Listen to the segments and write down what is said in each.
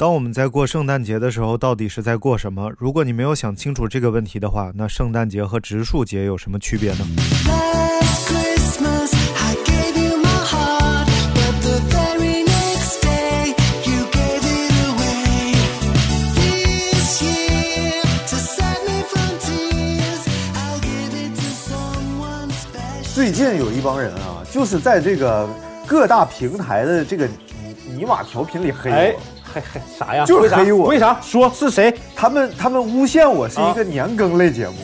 当我们在过圣诞节的时候，到底是在过什么？如果你没有想清楚这个问题的话，那圣诞节和植树节有什么区别呢？Last Christmas, I gave you my heart, but the very next day, you gave it away. This year, to save me from tears, I'll give it to someone special. 最近有一帮人啊，就是在这个各大平台的这个尼尼玛调频里黑我。哎，还还啥呀？就是黑我为啥？说是谁他们他们诬陷我是一个年更类节目，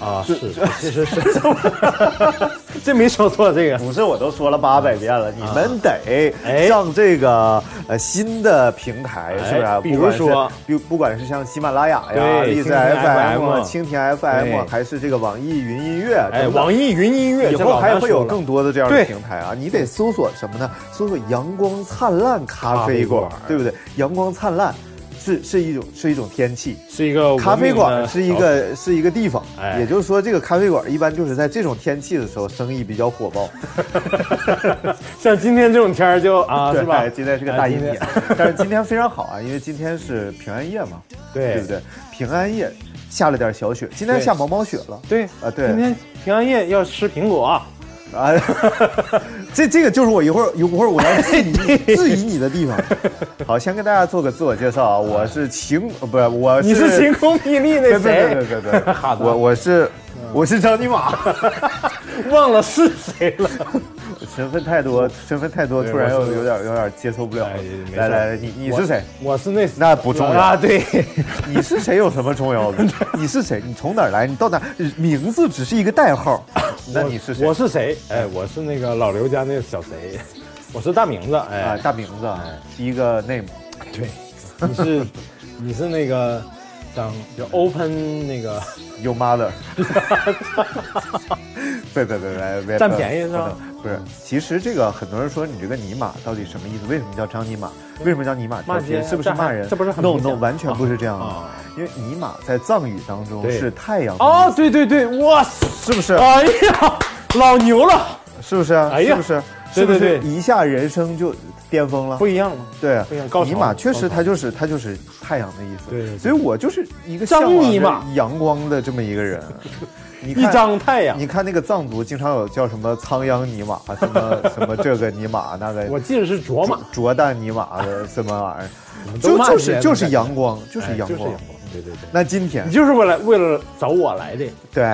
啊？是，其实是，这 没说错这个。不是我都说了八百遍了，你们得哎上这个呃新的平台，是不是啊？比如说，比不管是像喜马拉雅呀、对荔枝蜻蜓 FM、蜻蜓 FM，还是这个网易云音乐，哎，网易云音乐以后还会有更多的这样的平台啊！你得搜索什么呢？搜索“阳光灿烂咖啡馆”，对不对？阳光灿烂是是一种是一种天气，是一个咖啡馆是一个是一个地方，哎也就是说，这个咖啡馆一般就是在这种天气的时候生意比较火爆，小 像今天这种天儿就啊，是吧？今天是个大阴哎天，但是今天非常好啊，因为今天是平安夜嘛，对对不对？平安夜下了点小雪，今天下毛毛雪了。对啊对今天平安夜要吃苹果啊，啊，这这个就是我一会儿一会儿我要质疑你质疑你的地方。好，先跟大家做个自我介绍啊，我是晴，呃不是我你是晴空霹雳那谁？对对对对，好的我我是我是张尼玛，忘了是谁了。身份太多，身份太多，突然又有有点有点接受不了哎没。事来来来，你你是谁？我是那那不重要啊，对，你是谁有什么重要的？你是谁？你从哪儿来？你到哪？名字只是一个代号。那你是谁？我是谁？哎，我是那个老刘家那个小谁，我是大名字。啊，哎，大名字，哎，第一个 name。对，你是你是那个张就 open 那个 Your mother，别别别别别，占便宜是吧不是，其实这个很多人说你这个尼玛到底什么意思？为什么叫张尼玛？为什么叫尼玛调骂频？街是不是骂人？这不是很 no no，完全不是这样的啊。因为尼玛在藏语当中是太阳哦对对对，哇，是不是？哎呀，老牛了，是不是啊？哎呀是不是？对对是不是对一下人生就巅峰了不。一样吗？对啊不一样尼玛确实它就是它就是太阳的意思。对所以我就是一个张向往着尼玛阳光的这么一个人。你一看张太阳，你看那个藏族经常有叫什么仓央尼玛，什么 什么这个尼玛那个，我记得是卓玛，卓旦尼玛的什么玩意儿，就就是就是阳光，就是哎阳光。就是阳光，对对对，那今天。你就是为了为了找我来的，对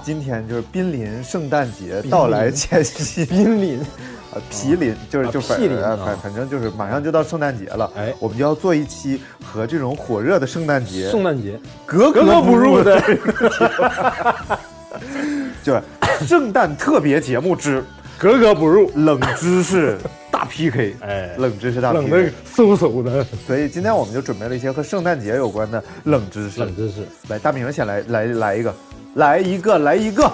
哎，今天就是濒临圣诞节到来前夕，濒临，呃，毗邻就是就反毗邻啊。呃反反正就是马上就到圣诞节了，哎。我们就要做一期和这种火热的圣诞节。圣诞节。格格格不入的，的，就是圣诞特别节目之格格不入，冷知识大 PK，哎，冷知识大冷 PK 冷的。嗖嗖的。所以今天我们就准备了一些和圣诞节有关的冷知识。冷知识。来，大明先来来来一个，来一个，来一个。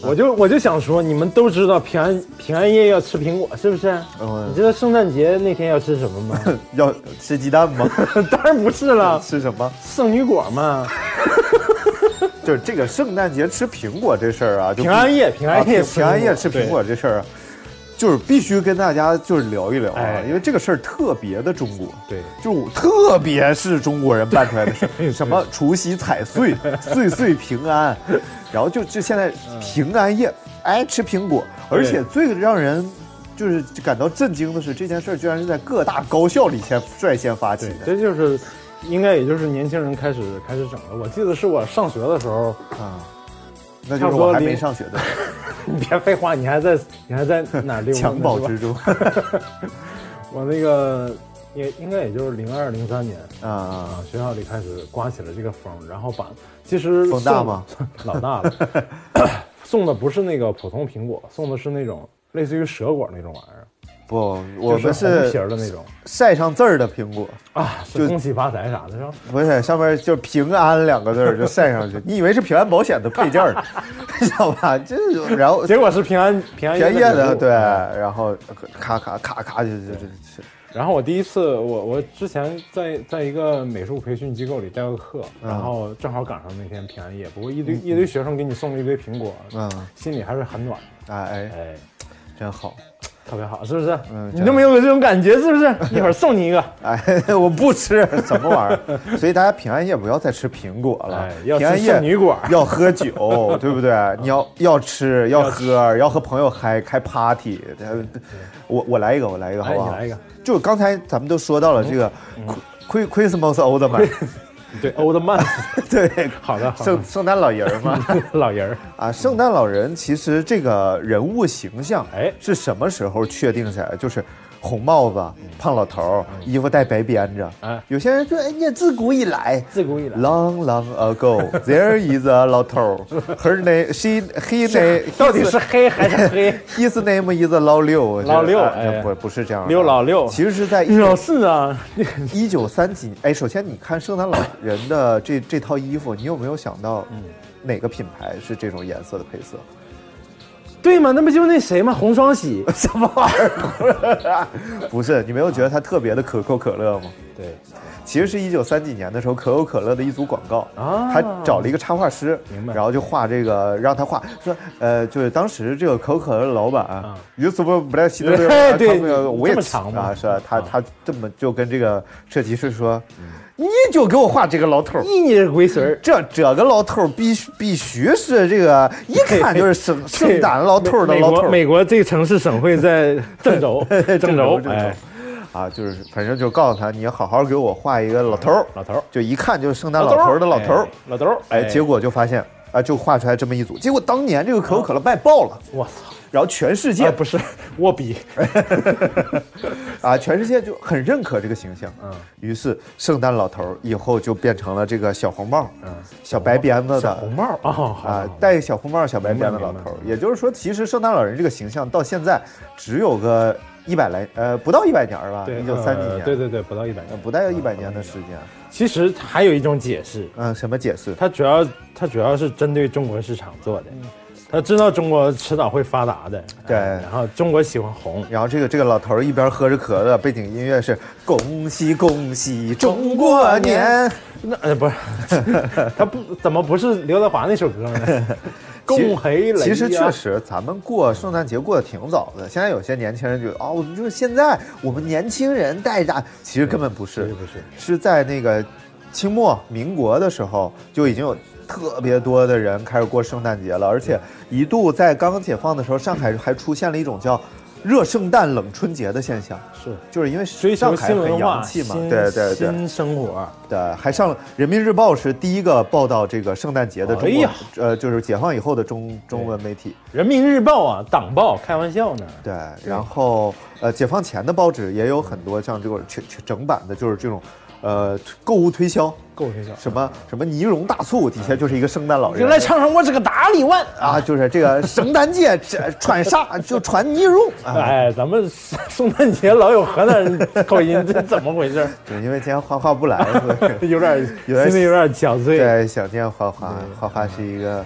我就我就想说，你们都知道平安平安夜要吃苹果，是不是？嗯你知道圣诞节那天要吃什么吗？要吃鸡蛋吗？当然不是了，吃什么？圣女果嘛。就是这个圣诞节吃苹果这事儿啊，就平安夜，平啊安夜平平安夜吃苹果这事儿啊，就是必须跟大家就是聊一聊啊，哎。因为这个事儿特别的中国。对，就特别是中国人办出来的事儿，什么除夕踩岁，岁岁平安，然后就就现在平安夜，哎，吃苹果，而且最让人就是感到震惊的是，这件事儿居然是在各大高校里先率先发起，的。这就是应该也就是年轻人开始开始整的。我记得是我上学的时候，啊，那就是我还没上学的。时 你别废话，你还在你还在哪儿溜？襁褓之中。我那个也应该也就是零二零三年啊啊，啊，学校里开始刮起了这个风，然后把其实送风大吗？老大了，送的不是那个普通苹果，送的是那种类似于蛇果那种玩意儿，不，我们是红皮儿的那种晒上字儿的苹果，啊，就恭喜发财啥的是吧？不是上面就平安两个字儿就晒上去，你以为是平安保险的配件儿呢，知道吧？就是然后结果是平安平安便宜的，对，然后咔咔咔咔就就就就然后我第一次，我我之前在在一个美术培训机构里带过课，嗯然后正好赶上那天平安夜，不过一堆一堆学生给你送了一堆苹果，嗯，心里还是很暖的。哎哎，哎，真好。特别好，是不是？嗯你都没有这种感觉，是不是？一会儿送你一个。哎，我不吃什么玩意儿，所以大家平安夜不要再吃苹果了哎，要平安夜女果要喝酒，对不对？你要要吃要喝，要和朋友嗨开 party。呃我我来一个，我来一个，好哎，不好？你来一个。就刚才咱们都说到了这个 Chri- Christmas old man，对，欧德曼。对，好的，好的圣。圣诞老人儿嘛。老人儿，啊，圣诞老人其实这个人物形象，哎是什么时候确定下来？就是红帽子、胖老头儿，衣服带白边着。啊有些人说，哎呀，自古以来。自古以来。Long, long ago, there is a 老头儿。Her name, she, he name, 到底是黑还是黑？his name is 老六。老六不不是这样的。刘老六其实是在老四啊，一九三几。哎，首先你看圣诞老人的这这套衣服，你有没有想到，哪个品牌是这种颜色的配色？对嘛？那不就那谁吗，红双喜。什么玩意儿？不是，你没有觉得它特别的可口可乐吗？对，其实是一九三几年的时候，可口可乐的一组广告啊他找了一个插画师，明白然后就画这个，让他画，说，呃，就是当时这个可口可乐的老板，你怎么不太记得对对 我也长吗啊，是吧？他啊他这么就跟这个设计师说，你就给我画这个老头儿。一年龟孙儿。这这个老头儿必须必须是这个，一看就是圣圣诞老头儿的老头儿。美国这个城市省会在郑州，郑州，啊，就是反正就告诉他，你好好给我画一个老头儿，老头儿，就一看就是圣诞老头儿的老头儿哎。老头儿，哎，结果就发现啊，就画出来这么一组，结果当年这个可口可乐卖爆了，我操，然后全世界哎，不是 握笔，啊，全世界就很认可这个形象，嗯，于是圣诞老头儿以后就变成了这个小红帽，嗯，小白鞭子的。小红帽啊，啊好，戴小红帽、小白鞭子老头。也就是说，其实圣诞老人这个形象到现在只有个一百来呃不到一百年儿吧，对，一九三几呃年，对对对，不到一百年。呃不到一百年。的时间。其实还有一种解释，嗯，什么解释？它主要它主要是针对中国市场做的，他知道中国迟早会发达的，对哎然后中国喜欢红，然后这个这个老头儿一边喝着可乐，背景音乐是“恭喜恭喜中国年 那呃不是，他不怎么不是刘德华那首歌呢？”。恭喜雷呀！其实确实，咱们过圣诞节过得挺早的。现在有些年轻人觉得，哦，我们就是现在我们年轻人带着，其实根本不是不是，是在那个清末民国的时候就已经有特别多的人开始过圣诞节了，而且一度在刚刚解放的时候，上海还出现了一种叫“热圣诞冷春节”的现象，是就是因为上海很洋、气嘛，新对对对新生活。对，还上了《人民日报》是第一个报道这个圣诞节的中国哎，呃，就是解放以后的中中文媒体。人民日报啊，党报，开玩笑呢。对，然后呃，解放前的报纸也有很多像这种全全整版的，就是这种，呃，购物推销，购物推销，什么什么呢蓉大促，底下就是一个圣诞老人，就来唱上我这个大力丸啊，就是这个圣诞节这穿啥就穿呢蓉啊，哎，咱们圣诞节老有河南人口音，这怎么回事？对，因为今天花花不来，有点有点心里有点憔悴。对想念花花，花花是一个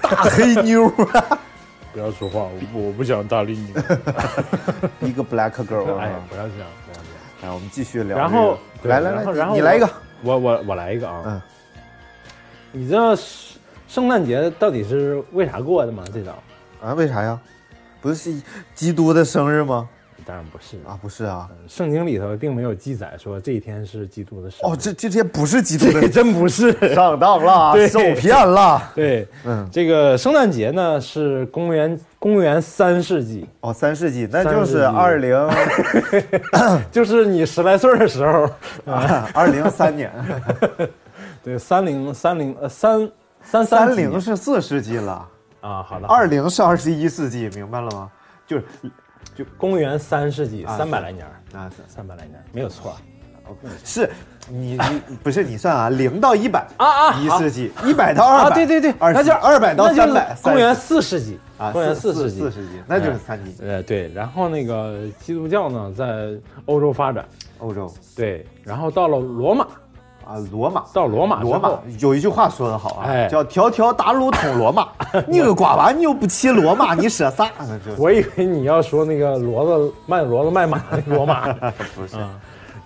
大黑妞啊，不要说话，我我不想搭理你。一个 black girl 哎啊，。不要这来，我们继续聊这个。然后来来来，然后你你来一个。我我我来一个啊。嗯。你知道圣圣诞节到底是为啥过的吗？最早啊？为啥呀？不是基督的生日吗？当然不是啊，不是啊。圣经里头并没有记载说这一天是基督的生日。哦，这这些不是基督的 这真不是。上当了，对受骗了。对，嗯，这个圣诞节呢是公元公元三世纪，哦，三世纪，那就是二零 就是你十来岁的时候。啊，二零三年，对，三零三零呃三三三几零是四世纪了，啊，好的，二零是二十一世纪，明白了吗？就是就公元三世纪啊三百来年儿，啊，三百来年没有错。是你你不是你算啊，零到一百啊啊一世纪，一百到二啊，百，对对对，二那就二百到三百，公元四世纪啊，公元四世纪，四世纪，那就是三纪。呃，对，然后那个基督教呢，在欧洲发展，欧洲对，然后到了罗马，啊，罗马。到罗马罗马，有一句话说得好啊，哎叫“条条大路通罗马 ”。你个瓜娃，你又不骑罗马，你说啥？就我以为你要说那个骡子卖骡子卖马那个罗马，不是啊，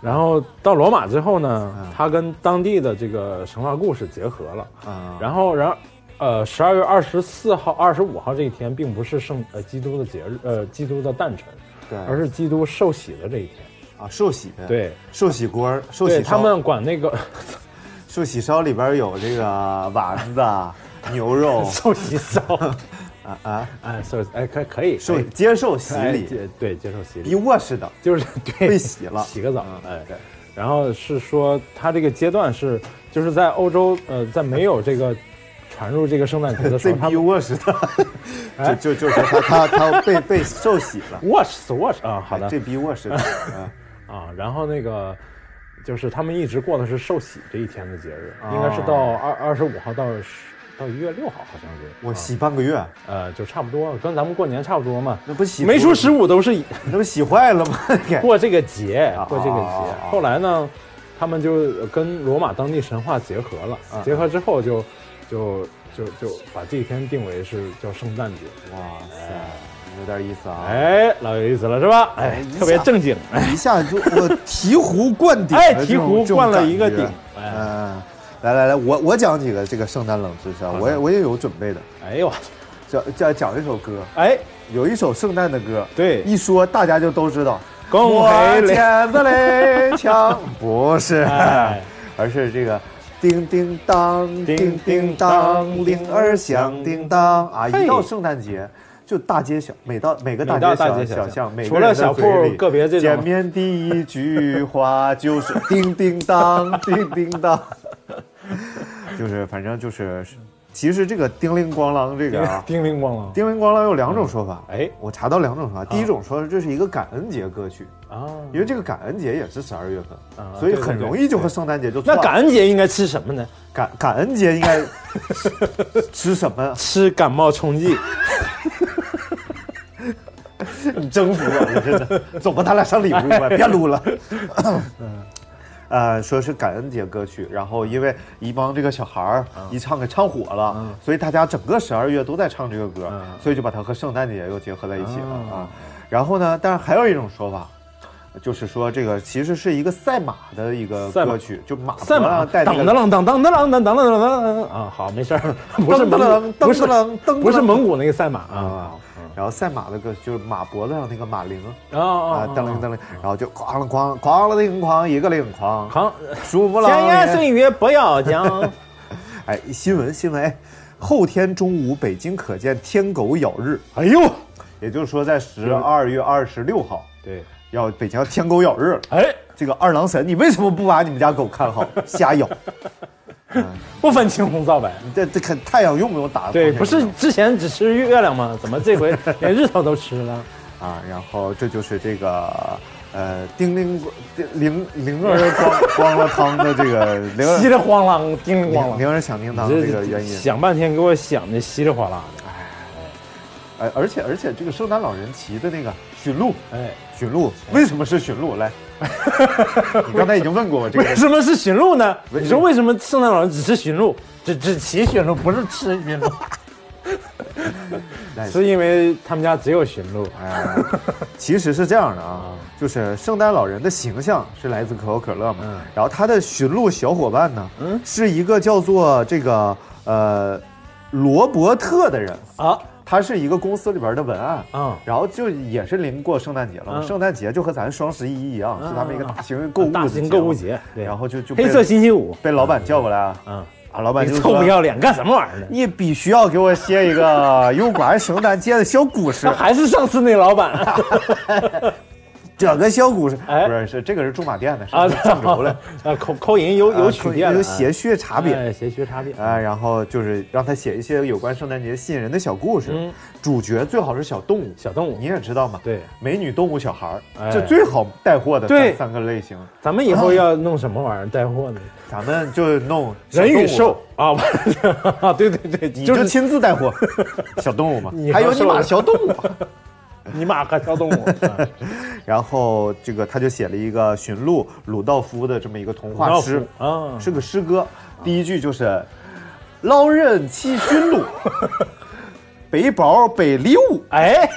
然后到罗马之后呢嗯，它跟当地的这个神话故事结合了，啊，然后然后呃，十二月二十四号、二十五号这一天，并不是圣呃基督的节日，呃基督的诞辰，对。而是基督受洗的这一天。啊，寿喜，，对，受洗锅儿，寿喜烧，对他们管那个 寿喜烧里边有这个丸子、牛肉。受洗烧，啊啊，哎，受哎可可以受接受洗哎礼，对接受洗比礼，我似的，就是对 被洗了。洗个澡，哎。对。然后是说，他这个阶段是，就是在欧洲，呃，在没有这个传入这个圣诞节的时这候，他比们我似的，哎。就就就是他他他被被受洗了，watch watch 啊，好的。哎这比卧室的，啊。啊，然后那个就是他们一直过的是受洗这一天的节日，哦。应该是到二二十五号到十到一月六号，好像是。我啊洗半个月，呃，就差不多，跟咱们过年差不多嘛。那不洗没出十五都是以那不洗坏了吗？过这个节，过这个节。后来呢，他们就跟罗马当地神话结合了，啊结合之后就就就就把这一天定为是叫圣诞节。哇塞，有点意思啊！哎，老有意思了是吧？哎特别正经。哎一下就 我醍醐灌顶的哎醍醐灌了一个顶哎嗯，来来来，我我讲几个这个圣诞冷知识啊，我也我也有准备的，哎呦，讲讲讲一首歌，哎，有一首圣诞的歌，对。一说大家就都知道。恭我喜捡的雷枪不是，哎。而是这个叮叮当，叮叮当，铃儿响叮当。啊！一到圣诞节。就大街小，每到每个大街小小巷，除了小铺个别这种。见面第一句话就是叮叮当，叮叮当，就是反正就是，其实这个叮铃咣啷这个啊，叮铃咣啷。叮铃咣啷有两种说法。哎我查到两种说法，第一种说这是一个感恩节歌曲，啊，因为这个感恩节也是十二月份，啊所以很容易就和圣诞节就。那感恩节应该吃什么呢？感感恩节应该 吃什么？吃感冒冲剂。你征服我了，真的。走吧，咱俩上礼物吧，别撸了。呃，说是感恩节歌曲，然后因为一帮这个小孩儿一唱给唱火了，所以大家整个十二月都在唱这个歌，所以就把它和圣诞节又结合在一起了啊。然后呢，但是还有一种说法，就是说这个其实是一个赛马的一个歌曲，就马赛马，带那个当当啷当当当啷当当啷当当啊，好，没事儿，不是不是不是蒙古那个赛马啊啊。然后赛马的歌就是马脖子上那个马铃。啊啊啊，，噔铃噔铃，然后就哐啷哐哐了叮哐一个铃哐，哐，数不闲言郎碎语不要讲。哎，新闻新闻，哎，后天中午北京可见天狗咬日，哎呦，也就是说在十二月二十六号对，要北京要天狗咬日了。哎，这个二郎神，你为什么不把你们家狗看好？瞎咬，不分青红皂白。你这这看太阳用不用打？对，不是之前只吃月亮吗？怎么这回 连日头都吃了？啊，然后这就是这个呃叮铃叮铃铃儿咣咣 了汤的这个铃儿稀里哗啦，叮铃咣铃儿响叮当这个原因。想半天给我想的稀里哗啦的。哎，而且而且这个圣诞老人骑的那个驯鹿，哎，驯鹿为什么是驯鹿？来，你刚才已经问过我这个为。什么是驯鹿呢？你说为什么圣诞老人只吃驯鹿，只只骑驯鹿，不是吃驯鹿？是因为他们家只有驯鹿。哎，其实是这样的啊，就是圣诞老人的形象是来自可口可乐嘛，嗯然后他的驯鹿小伙伴呢，嗯是一个叫做这个呃罗伯特的人，啊他是一个公司里边的文案。嗯，然后就也是临过圣诞节了圣诞节就和咱双十一一样，嗯。是他们一个大型购物大的型购物节节，对，然后就就黑色星期五，被老板叫过来啊，嗯，啊，老板你就臭不要脸干什么玩意儿呢？你必须要给我写一个有关圣诞节的小故事。还是上次那老板 这个小故事哎不是是这个是驻马店的，是啊，上轴的，啊，口口音有有曲变了，有些许差别。哎些许差别啊，然后就是让他写一些有关圣诞节吸引人的小故事，嗯主角最好是小动物，小动物你。也知道嘛，对，美女、动物、小孩儿，哎这最好带货的对三三个类型，咱们以后要弄什么玩意儿带货呢？咱们就弄 人与兽啊，啊，对对对，你就就是亲自带货小动物嘛，还有你妈小动物。你妈和小动物。啊 然后这个他就写了一个驯鹿鲁道夫的这么一个童话诗，啊，是个诗歌。第一句就是：老人骑驯鹿，背包背礼物，哎，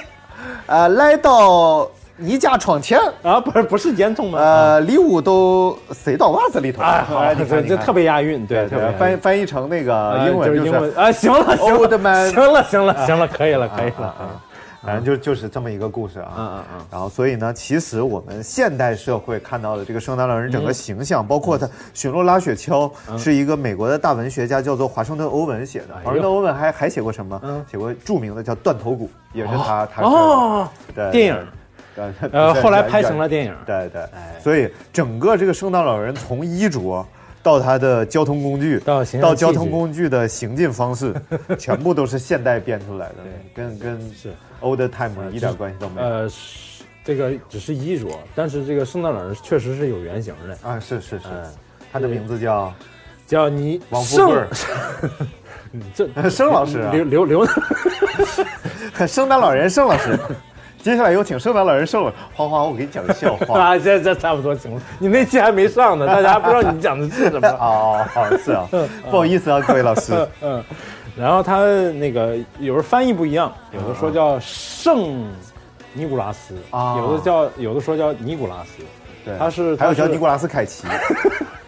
呃，来到你家窗前，啊，不是不是烟囱吗？呃，礼物都塞到袜子里头。哎，好，你看这这特别押韵，对，特别翻翻译成那个啊英文就是英文啊，行了行了，行了行了行了，可以了可以了，反正就就是这么一个故事啊。嗯嗯嗯然后，所以呢，其实我们现代社会看到的这个圣诞老人整个形象，包括他巡逻拉雪橇，是一个美国的大文学家叫做华盛顿·欧文写的。华盛顿·欧文还还写过什么？嗯写过著名的叫《断头谷》，也是他他哦，对电影，对呃，后来拍成了电影，对对哎，所以整个这个圣诞老人从衣着到他的交通工具，到到交通工具的行进方式，全部都是现代编出来的，跟跟是。old time 一点关系都没有。呃，是这个只是衣着，但是这个圣诞老人确实是有原型的，啊，是是是。嗯，他的名字叫叫你王富贵嗯 这 盛老师啊。刘刘刘，圣诞老人盛老师。接下来有请圣诞老人盛老花花，我给你讲个笑话。啊，这这差不多行了，你那期还没上呢，大家还不知道你讲的是什么。哦，哦是啊，不好意思啊，各位老师。嗯，然后他那个有时候翻译不一样，有的说叫圣尼古拉斯，啊。有的叫有的说叫尼古拉斯，对。他是还有叫尼古拉斯凯奇，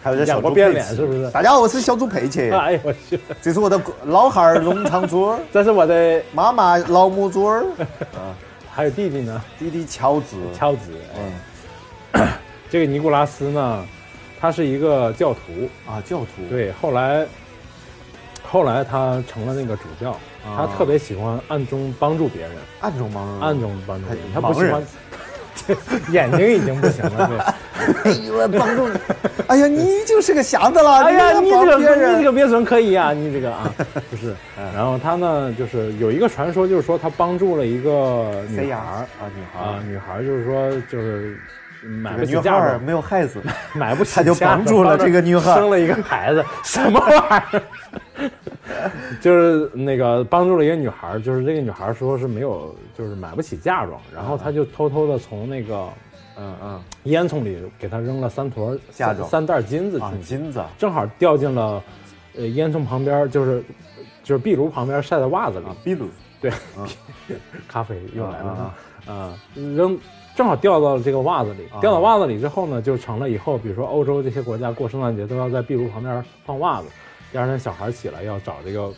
还有叫小猪佩奇。脸是不是？大家好，我是小猪佩奇，哎呦我去，这是我的老汉儿农场主儿，这是我的，妈妈老母猪儿，还有弟弟呢，弟弟乔子。乔子，嗯，这个尼古拉斯呢，他是一个教徒，啊，教徒。对，后来后来他成了那个主教，他特别喜欢暗中帮助别人，暗中帮助。暗中帮助他盲人他不喜欢。眼睛已经不行了，对。哎呦，帮助你！哎呀，你就是个瞎子了！哎呀，你这个你这个别准可以啊，你这个啊，不 是。然后他呢，就是有一个传说，就是说他帮助了一个女孩啊，女孩啊，，女孩就是说就是买个不起嫁没有孩子，买不起他就帮助了这个女孩生了一个孩子，什么玩意儿？就是那个帮助了一个女孩儿，就是这个女孩儿说是没有，就是买不起嫁妆，然后他就偷偷的从那个嗯嗯，烟囱里给她扔了三坨嫁妆三袋金子去。金子正好掉进了，呃，烟囱旁边，就是就是壁炉旁边晒的袜子里。啊，秘鲁对，咖啡又来了啊啊！扔正好掉到了这个袜子里，啊掉到袜子里之后呢，就成了以后，比如说欧洲这些国家过圣诞节都要在壁炉旁边放袜子，第二天小孩起来要找这个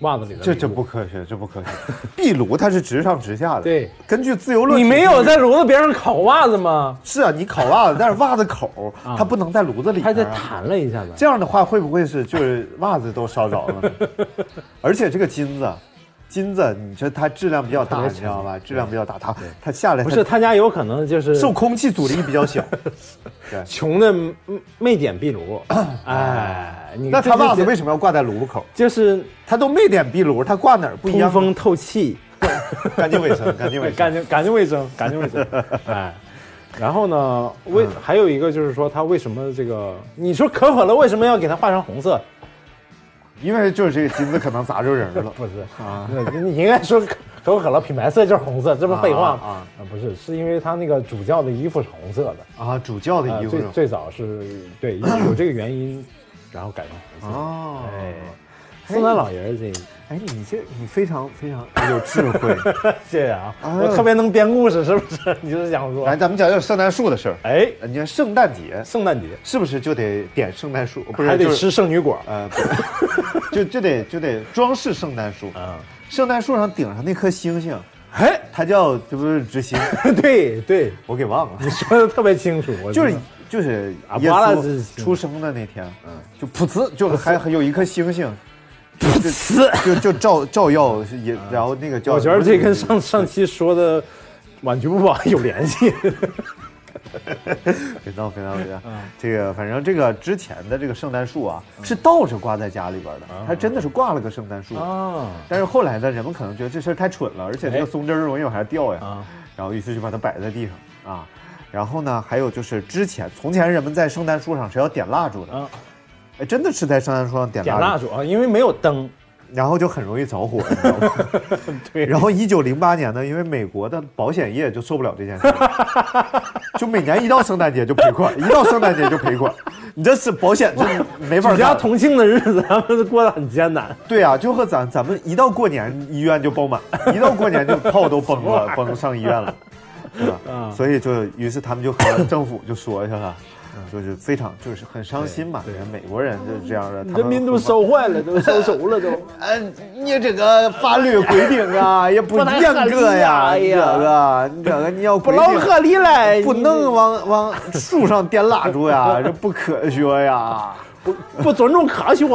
袜子里的这这不科学，这不科学。壁炉它是直上直下的，对。根据自由论，你没有在炉子边上烤袜子吗？是啊，你烤袜子，但是袜子口 啊它不能在炉子里它边啊。得弹了一下子。这样的话，会不会是就是袜子都烧着了呢？而且这个金子，金子，你说它质量比较大，你知道吧？质量比较大，它它下来不是，他家有可能就是受空气阻力比较小。穷的没没点壁炉，哎，那他袜子为什什么要挂在炉口？就是他都没点壁炉，他挂哪儿不一样？通风透气，干净卫生，干净卫生。干净干净卫生，干净卫生，哎。然后呢，为嗯还有一个就是说，他为什么这个？你说可可乐为什么要给它画成红色？因为就是这个金子可能砸着人了。不是啊，你应该说可可口可乐品牌色就是红色，这不废话吗？啊不是，是因为他那个主教的衣服是红色的，啊，主教的啊衣服最最早是对有这个原因，然后改成红色。哦，哎，圣诞老爷儿这，哎，你这你非常非常有智慧。谢谢啊，哎我特别能编故事，是不是？你就是想说来，？咱们讲讲圣诞树的事儿。哎，你看圣诞节圣诞节是不是就得点圣诞树？不是，还得吃圣女果，呃，就就得就得装饰圣诞树。啊，圣诞树上顶上那颗星星，哎，它叫这不是之星，对对，我给忘了。你说的特别清楚，就是就是耶稣出生的那天，嗯，就噗呲，就还还有一颗星星，噗呲就就照照耀也，然后那个叫我觉得这跟上上期说的晚局部网有联系。别闹别闹别闹，这个反正这个之前的这个圣诞树啊是倒着挂在家里边的，还真的是挂了个圣诞树。啊，但是后来呢，人们可能觉得这事儿太蠢了，而且这个松针儿容易往下掉呀，然后于是就把它摆在地上啊。然后呢，还有就是之前从前人们在圣诞树上是要点蜡烛的，啊，哎，真的是在圣诞树上点点蜡烛，蜡烛啊，因为没有灯。然后就很容易着火，你知道吗？对然后一九零八年呢，因为美国的保险业就受不了这件事，就每年一到圣诞节就赔款，一到圣诞节就赔款，你这是保险这没法举家干。同庆的日子，他们过得很艰难。对啊，就和咱咱们一到过年医院就爆满，一到过年就炮都崩了，崩上医院了。对所以就于是他们就和政府就说去了。就是非常就是很伤心嘛，对美国人就是这样的，人民都烧坏了，都烧熟了都。嗯，你这个法律规定啊，也不严格呀，你这个你这个你要不老合理了，不能往往树上点蜡烛呀，这不科学呀。不不尊重科学。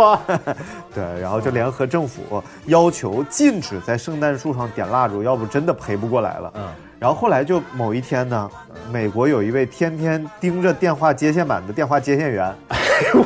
对，然后就联合政府要求禁止在圣诞树上点蜡烛，要不真的赔不过来了。嗯，然后后来就某一天呢，美国有一位天天盯着电话接线板的电话接线员，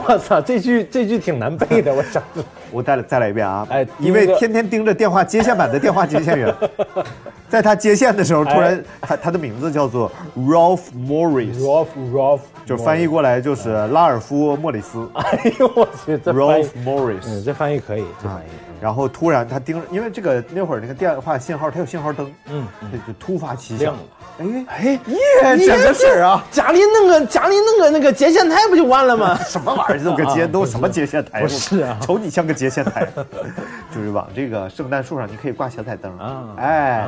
我操，这句这句挺难背的，我想。我再来再来一遍啊！哎一位天天盯着电话接线板的电话接线员，在他接线的时候，突然哎他他的名字叫做 Ralph Morris，Rolf Rolf，就翻译过来就是拉尔夫·莫里斯哎呦我去，这 Ralph 译，嗯，Morris。这翻译可以，这翻译。然后突然他盯着，因为这个那会儿那个电话信号它有信号灯，嗯，这就突发奇想亮了，哎哎，耶，整个事儿啊，家里弄个家里弄个那个接线台不就完了吗？什么玩意儿？这 个接都什么接线台？不是啊 瞅你像个接线台，就是往这个圣诞树上你可以挂小彩灯啊哎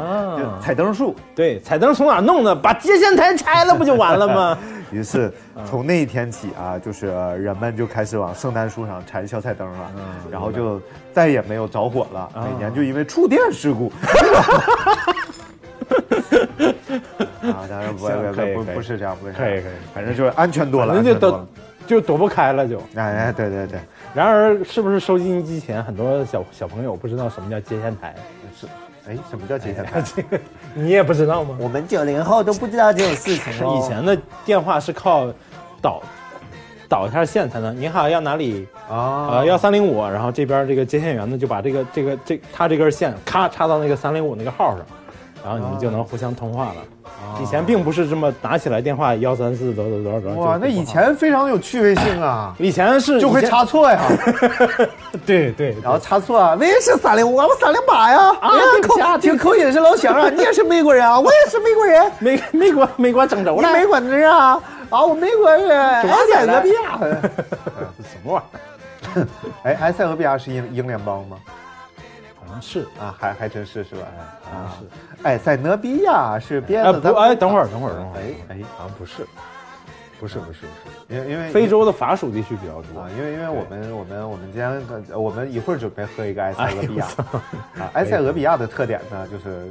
彩灯树。对，彩灯从哪弄的？把接线台拆了不就完了吗？于是从那一天起啊，就是呃人们就开始往圣诞树上缠小彩灯了，然后就再也没有着火了。每年就因为触电事故。啊，当然不行不不不是这样，不是这样可以可以反正就是安全多了，反正就躲安全多了。就躲不开了就。哎哎，对对对，然而，是不是收音机前很多小小朋友不知道什么叫接线台？是。哎，什么叫接线台？这个你也不知道吗？我们九零后都不知道这种事情哦以前的电话是靠导导一下线才能。你好，要哪里？啊呃，要三零五，然后这边这个接线员呢就把这个这个这他这根线咔插到那个三零五那个号上，然后你们就能互相通话了。以前并不是这么打起来电话幺三四多少多少多少。哇，那以前非常有趣味性啊，以前是就会插错呀，对对，然后插错啊，我也是三零五，我三零八呀，啊口听口音是老乡啊，你也是美国人啊，我也是美国人，美美国美国郑州的你美国人啊，啊，我美国人，埃塞俄比亚，什么玩意儿？哎，埃塞俄比亚是英英联邦吗？是啊，还还真是是吧？好像是。埃塞俄比亚是别哎不的，哎，等会儿等会儿等会儿，哎哎，好像不是，不是不是不是，因为因为非洲的法属地区比较多啊，。因为因为我们我们我们今天呃我们一会儿准备喝一个埃塞俄比亚啊，埃塞俄比亚的特点呢就是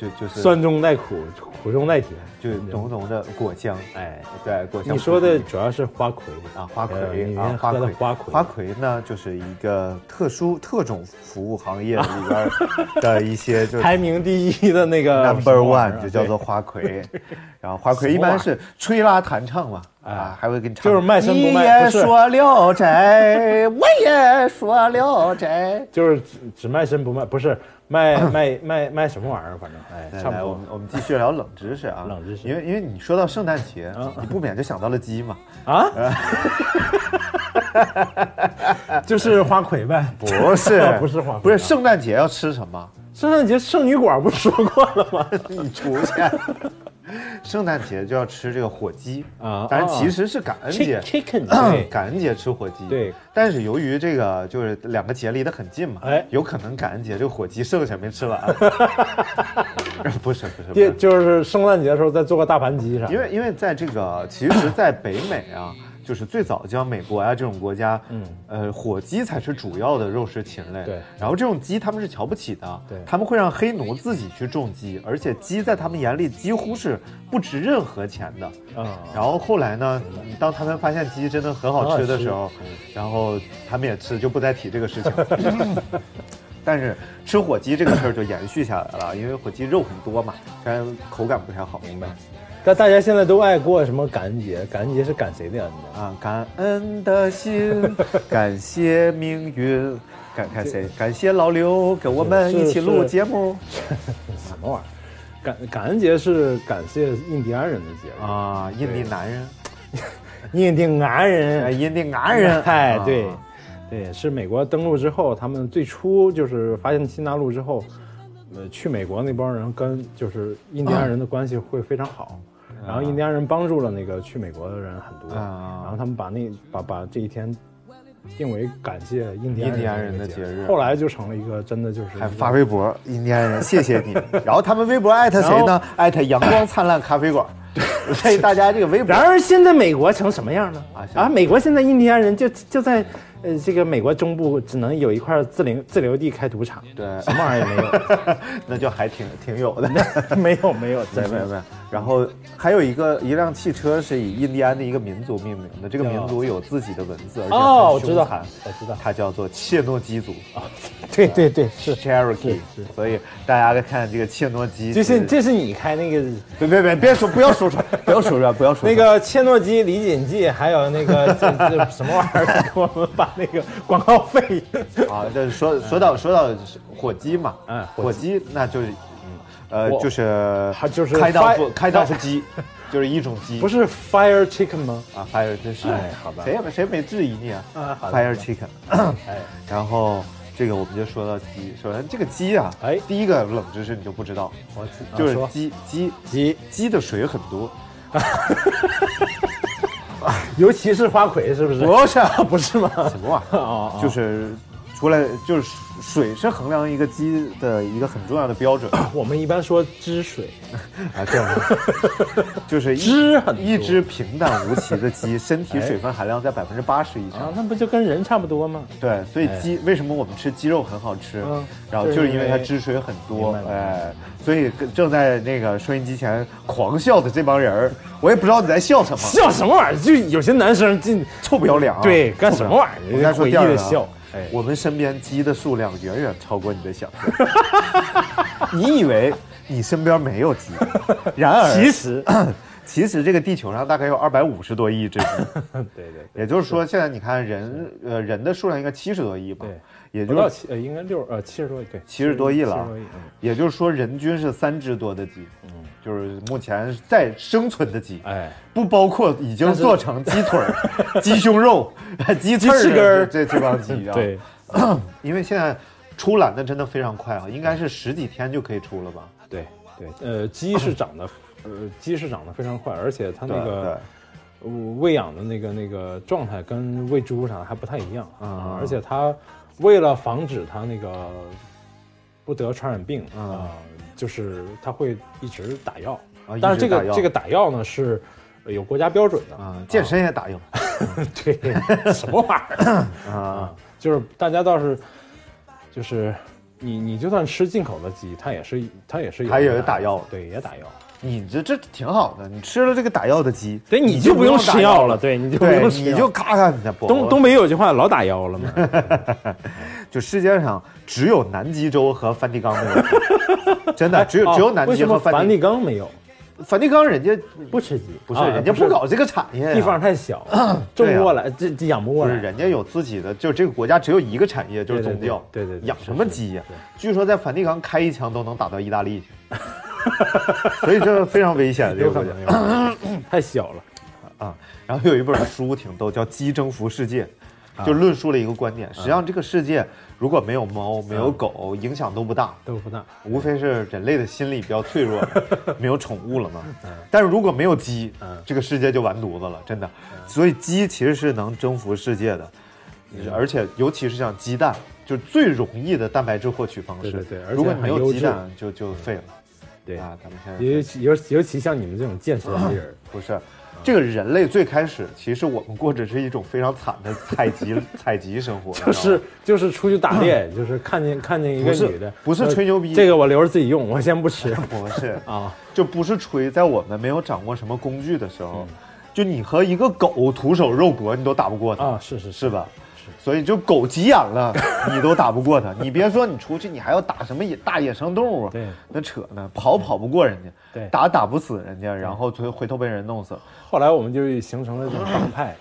就就是酸中带苦，苦中带甜。就浓浓的果香，哎，对果香。你说的主要是花魁啊花呃魁啊花魁花魁，花魁呢就是一个特殊特种服务行业里边 的一些就是排名第一的那个 number one 就叫做花魁，然后花魁一般是吹拉弹唱嘛，啊，还会给你唱，就是卖身不卖你也说聊斋，我也说聊斋。就是只只卖身不卖，不是卖 卖卖卖什么玩意儿，反正哎，来来，我们我们继续聊冷知识啊，冷知识。因为因为你说到圣诞节啊，你不免就想到了鸡嘛，啊，就是花魁呗，不是 不是花魁不是圣诞节要吃什么？圣诞节圣女馆不是说过了吗？你出现。圣诞节就要吃这个火鸡。啊但是其实是感恩节。感恩节吃火鸡，对。但是由于这个就是两个节离得很近嘛，哎。有可能感恩节这个火鸡剩下没吃完。不是不是不就是。是，就是圣诞节的时候再做个大盘鸡啥的，因为因为在这个其实，在北美啊，就是最早像美国啊这种国家，嗯呃，火鸡才是主要的肉食禽类。对然后这种鸡他们是瞧不起的，对他们会让黑奴自己去种鸡，而且鸡在他们眼里几乎是不值任何钱的。嗯，然后后来呢，当他们发现鸡真的很好吃的时候，然后他们也吃，就不再提这个事情。但是吃火鸡这个事儿就延续下来了，因为火鸡肉很多嘛，虽然口感不太好。明白但大家现在都爱过什么感恩节？感恩节是感谁的恩呢？啊，感恩的心，感谢命运，感感谁？感谢老刘跟我们一起录节目。什么玩意儿？感感恩节是感谢印第安人的节日，啊，印第男人，印第安哎，人，印第安人，哎，啊。对，对，是美国登陆之后，他们最初就是发现新大陆之后，呃，去美国那帮人跟就是印第安人的关系会非常好，然后印第安人帮助了那个去美国的人很多，啊然后他们把那把把这一天定为感谢印第安人的节日后来就成了一个真的就是还发微博，印第安人谢谢你。然后他们微博艾特谁呢？艾特阳光灿烂咖啡馆。所以大家这个微博然而现在美国成什么样呢？啊啊，美国现在印第安人就就在呃这个美国中部只能有一块自留自留地开赌场，对什么玩意儿也没有，那就还挺挺有的。没有没有，没真是没没。然后还有一个一辆汽车是以印第安的一个民族命名的，这个民族有自己的文字，而且哦，很我知道凶残，我知道，它叫做切诺基族对对对，是。（Cherokee） 是。所以大家看这个切诺基，这是这是你开那个 别别别别说，不要说出来，不要说出来，不要说出来那个切诺基、李锦记，还有那个 这这什么玩意儿，给我们把那个广告费。啊，这说说到说到火鸡嘛，嗯火火鸡那就是，呃，就是还就是开刀夫开刀夫鸡，就是一种鸡，不是 fire chicken 吗？啊，fire 真是，哎好吧谁也没谁没质疑你啊啊，fire chicken，哎，然后这个我们就说到鸡，首先这个鸡啊，哎第一个冷知识你就不知道，我就是鸡鸡鸡，鸡的水很多，尤其是花魁，是不是？不是 不是吗？什么玩意儿？哦，就是出来就是水是衡量一个鸡的一个很重要的标准 我们一般说汁水，啊，这样的，就是一汁很一只平淡无奇的鸡，身体哎水分含量在百分之八十以啊上，。那不就跟人差不多吗？对，所以哎鸡为什么我们吃鸡肉很好吃？嗯然后就是因为它汁水很多哎，所以正在那个收音机前狂笑的这帮人儿，我也不知道你在笑什么，笑什么玩意儿？就有些男生进臭不要脸啊！对干什么玩意儿？我该说第二个。哎，我们身边鸡的数量远远超过你的想象。你以为你身边没有鸡，然而其实，其实这个地球上大概有二百五十多亿只鸡，对对也就是说，现在你看人呃人的数量应该七十多亿吧？对，也就七呃，应该六呃七十多亿，对，70多亿了七十多亿，嗯也就是说人均是三只多的鸡，嗯就是目前在生存的鸡，哎，不包括已经做成鸡腿儿、鸡胸肉、鸡翅根儿这这这帮鸡 啊。对，因为现在出栏的真的非常快啊，应该是十几天就可以出了吧？对对，呃，鸡是长得，呃，鸡是长得非常快，而且它那对个呃喂养的那个那个状态跟喂猪啥的还不太一样嗯啊，而且它为了防止它那个不得传染病嗯啊，就是它会一直打药。啊但是这个这个打药呢是有国家标准的。啊，健身也打药。对，什么玩意儿？啊。啊？就是大家倒是，就是你你就算吃进口的鸡，它也是它也是有它也是打药对，也打药。你这这挺好的，你吃了这个打药的鸡，对，你就不用吃药了，对，你就不，用吃药。你就咔咔你的脖东东北有句话，老打药了嘛。就世界上只有南极洲和梵蒂冈没有鸡，真的 只有只有南极和梵蒂冈没有？梵蒂冈人家不吃鸡，不是啊人家不搞这个产业呀，地方太小，种不过来，这这养不过来。不是人家有自己的，就这个国家只有一个产业就是宗教，对对对对养什么鸡呀？据说在梵蒂冈开一枪都能打到意大利去，所以这非常危险这个国家太小了。啊。然后有一本书挺逗，叫《鸡征服世界》，啊就论述了一个观点，实际上这个世界如果没有猫没有狗，影响都不大。都不大，无非是人类的心理比较脆弱，没有宠物了嘛。但是如果没有鸡嗯，这个世界就完犊子了，真的。所以鸡其实是能征服世界的，而且尤其是像鸡蛋，就是最容易的蛋白质获取方式。对对对而如果你没有鸡蛋，就就废了。对，啊，咱们现在尤其尤尤其像你们这种健身的人，不是。这个人类最开始，其实我们过着是一种非常惨的采集采集生活，就是就是出去打猎，就是看见看见一个女的，不是呃吹牛逼这个我留着自己用，我先不吃 不是啊。就不是吹，在我们没有掌握什么工具的时候，就你和一个狗徒手肉搏，你都打不过它啊是是是是吧？所以就狗急眼了，你都打不过它。你别说你出去，你还要打什么野大野生动物啊？对那扯呢，跑跑不过人家，对打打不死人家，然后最后回头被人弄死了。后来我们就形成了这种帮派，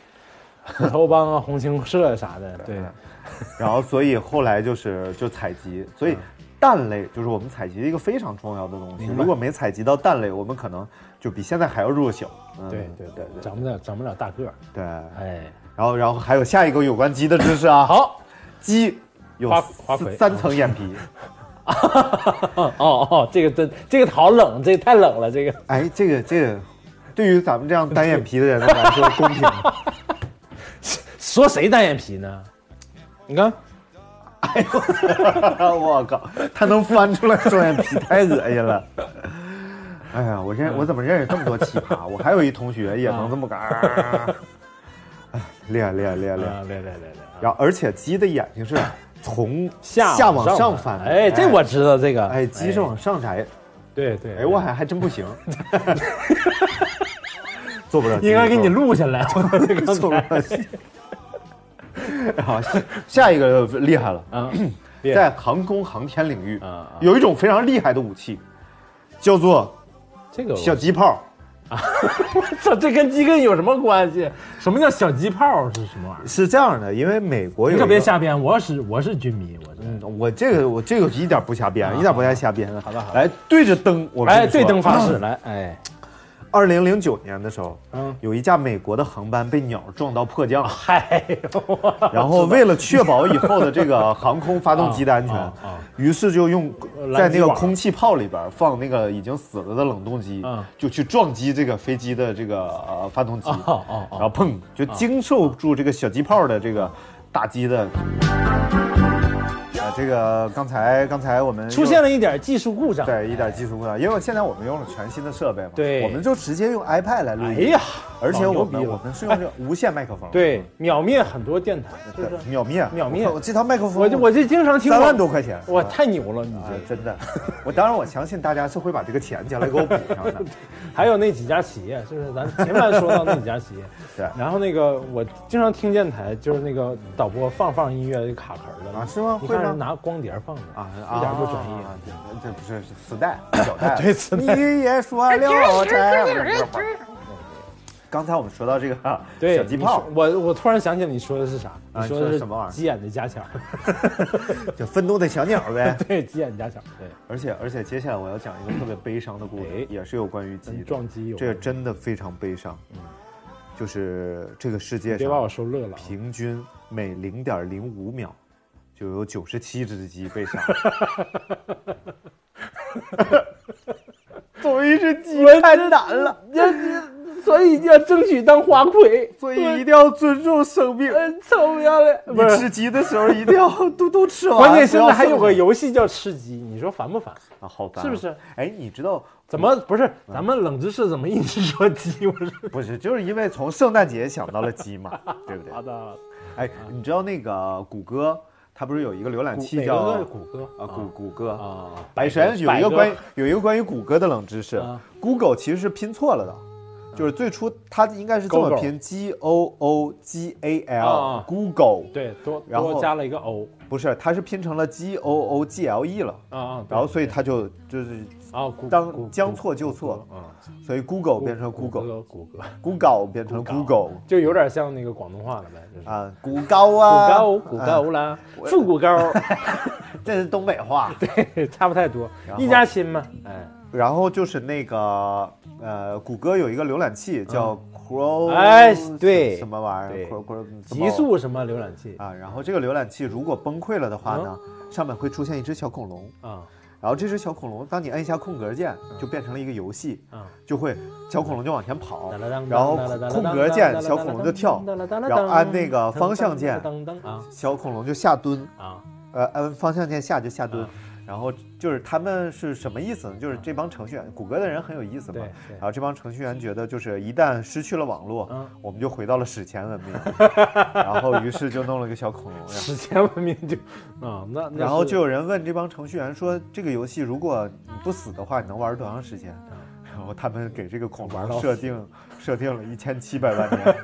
虎头帮啊、红星社啥的，对，然后所以后来就是就采集，所嗯以蛋类就是我们采集的一个非常重要的东西。如果没采集到蛋类，我们可能就比现在还要弱小。嗯对对对对长不了长不了大个儿，对。哎，然后，然后还有下一个有关鸡的知识啊。好，鸡有三层眼皮。哦哦，这个真这个好冷，这个太冷了，这个哎，这个这个，对于咱们这样单眼皮的人来说 公平吗？说谁单眼皮呢？你看，哎我靠，他能翻出来双眼皮，太恶心了。哎呀，我认我怎么认识这么多奇葩？我还有一同学也能这么干。哎，厉害厉害厉害厉害！来来来来来，然后而且鸡的眼睛是从下下往上上翻的。哎，这我知道这个。哎，鸡是往上摘。对对，哎，我还还真不行，做不了鸡。应该给你录下来。做不了 鸡。好，下下一个厉害了。啊，在航空航天领域有一种非常厉害的武器，叫做这个小鸡炮。我 操，这跟鸡跟有什么关系？什么叫小鸡炮是什么玩意儿？是这样的，因为美国有你可别。瞎编，我是我是军迷，我这。嗯，我这个我这个一点不瞎编，一点不带瞎编的。好的好的来对着灯，我们哎，对灯发誓，来，哎，二零零九年的时候，嗯，有一架美国的航班被鸟撞到迫降，嗨，然后为了确保以后的这个航空发动机的安全 啊于是就用呃在那个空气炮里边放那个已经死了的冷冻机嗯，就去撞击这个飞机的这个呃发动机，然后砰就经受住这个小机炮的这个打击的。啊，这个刚才刚才我们出现了一点技术故障。对一点技术故障，因为现在我们用了全新的设备嘛，对我们就直接用 iPad 来录音。哎呀，而且我们我们是用这个无线麦克风，对，秒灭很多电台，是对？秒灭秒灭我我这套麦克风，我就我就经常听三万多块钱，哇，太牛了！你啊这，真的，我当然我相信大家是会把这个钱将来给我补上的。还有那几家企业，是不是？咱前面说到那几家企业，对然后那个我经常听电台，就是那个导播放放音乐就卡壳了啊是吗会吗拿光碟放的啊，一点不专业。啊这这不是是磁带 小带，对磁带你也说了斋。刚才我们说到这个小鸡炮我我突然想起来你说的是啥？啊你说的是什么玩意儿鸡眼的加强，就愤怒的小鸟呗。对，鸡眼加强，对，而且而且接下来我要讲一个特别悲伤的故事哎，也是有关于鸡。撞击。这个真的非常悲伤。就是这个世界上别把我上说乐了啊。平均每零点零五秒就有九十七只鸡被杀。作为一只鸡太难了，所以要争取当花魁，所以一定要尊重生命。嗯，臭不要脸！你，吃鸡的时候一定要嘟嘟吃完。关键现在还有个游戏叫吃鸡，你说烦不烦？啊，好烦啊，是不是？哎，你知道怎么不是？咱们冷知识怎么一直说鸡？我 是不是？就是因为从圣诞节想到了鸡嘛，对不对？好的，哎，你知道那个谷歌，它不是有一个浏览器哪叫个谷歌啊谷谷歌啊？百神有一个关于有一个关于谷歌的冷知识啊，Google 其实是拼错了的，就是最初它应该是这么拼 G O O G A 啊 L 啊 Google，对多然后多加了一个 o 不是，它是拼成了 G O O G L E 了，啊啊，然后所以它就就是啊当将错就错啊，所以 Google 变成歌谷歌变成 Google 就有点像那个广东话了呗，就是啊，谷高啊，谷高谷高啦，富谷高，这是东北话。对，差不太多一家亲嘛，哎。然后就是那个呃，谷歌有一个浏览器叫 Chrome，哎对什么玩意儿极速什么浏览器啊。然后这个浏览器如果崩溃了的话呢，上面会出现一只小恐龙。啊然后这只小恐龙，当你按一下空格键，就变成了一个游戏，啊，就会小恐龙就往前跑，然然后空格键小恐龙就跳，然后按那个方向键小恐龙就下蹲，啊。呃，按方向键下就下蹲啊。然后就是他们是什么意思呢？就是这帮程序员，谷歌的人很有意思嘛对。然后这帮程序员觉得，就是一旦失去了网络，嗯我们就回到了史前文明。然后于是就弄了个小恐龙。史前文明就啊那那然后就有人问这帮程序员说：“这个游戏如果你不死的话，你能玩多长时间？”然后他们给这个恐龙设定设定了一千七百万年，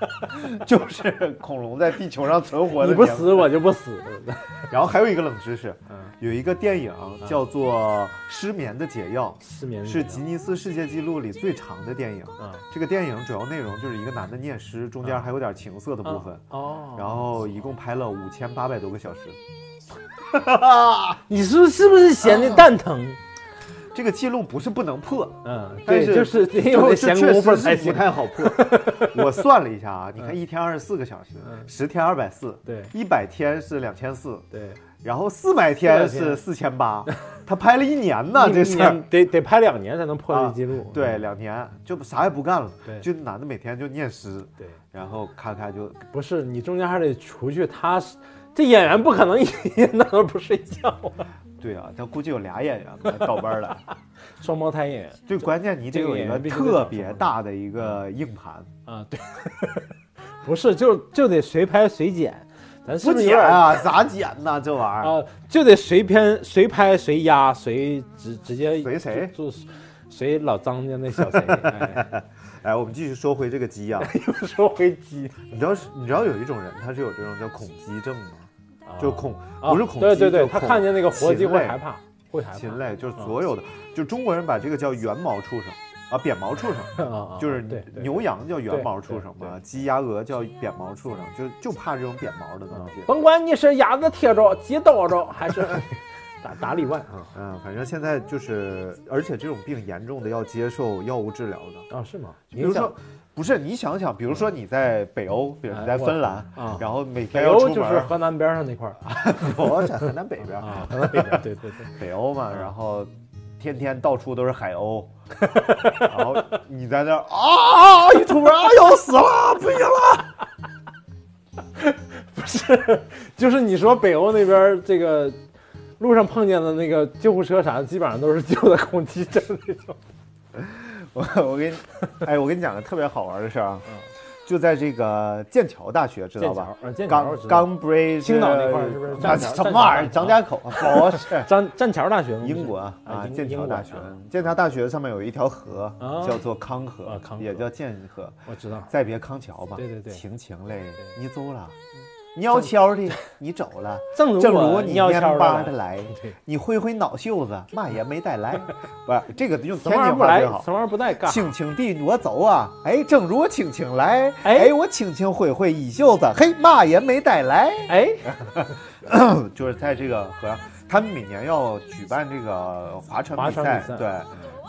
就是恐龙在地球上存活的你不死我就不死，然后还有一个冷知识，嗯。有一个电影叫做《失眠的解药 失眠》，是吉尼斯世界纪录里最长的电影。啊这个电影主要内容就是一个男的念诗，中间还有点情色的部分，哦，然后一共拍了五千八百多个小时。你是是不是闲的蛋疼？这个记录不是不能破，嗯，对，但是就是得就有那就确闲工夫实不。太好破。我算了一下啊，你看一天二十四个小时，十天二百四，对一百天是两千四，对，然后四百天400天是四千八，他拍了一年呢，这一事儿。得得拍两年才能破啊这记录。对，嗯两年就啥也不干了，对就男的每天就念诗，对，然后咔咔就不是你中间还得除去他是，这演员不可能一天到晚不睡觉啊，对啊，他估计有俩演员吧倒班儿了。双胞胎演员。最关键，你得有一个特别大的一个硬盘，啊，对，不是就就得随拍随剪，咱是不不是有点剪啊，咋剪呐？这玩意儿？啊，就得随片随拍随压随直直接随谁？就就随老张家那小谁，哎，哎，我们继续说回这个鸡啊，又说回鸡，你知道是，你知道有一种人，他是有这种叫恐鸡症吗？就恐啊不是恐鸡，对对对，他看见那个活鸡禽会害怕，会害怕，禽类，就是所有的，就中国人把这个叫圆毛畜生啊，扁毛畜生，就是牛羊叫圆毛畜生对嘛，鸡鸭鹅叫扁毛畜生，就就怕这种扁毛的东啊西。甭管你是鸭子贴着、鸡叨着，还是 打打里外啊嗯，反正现在就是，而且这种病严重的要接受药物治疗的。啊，是吗？比如说，不是你想想，比如说你在北欧，比如你在哎芬兰，啊，然后每天要出欧就是门，河南边上那块儿 我在河南北边，啊，河南北边，对对对，北欧嘛，然后天天到处都是海鸥，然后你在那儿啊，一出门啊要死了，不行了，不是，就是你说北欧那边这个路上碰见的那个救护车啥的，基本上都是救的恐鸡症那种。我 我跟你，哎，我跟你讲个特别好玩的事儿啊，就在这个剑桥大学，知道吧？嗯剑桥，啊，剑桥青岛那块儿是不是？啊什么玩意儿？张家口啊 不是。张剑桥大学英国啊剑桥大学。剑桥大学上面有一条河啊。叫做康河也叫剑河。我知道。再别康桥吧，对对对。晴晴嘞，你走了，悄悄的 你走了，正如正如你蔫巴的的来，你挥挥脑袖子，嘛也没带来。不是这个用什天津话最好什。么玩意儿不带干？轻轻地我走啊，哎，正如我轻轻来，哎哎，我轻轻挥挥衣袖子，嘿，嘛也没带来。哎，就是在这个河上，他们每年要举办这个划船比赛，船比赛对。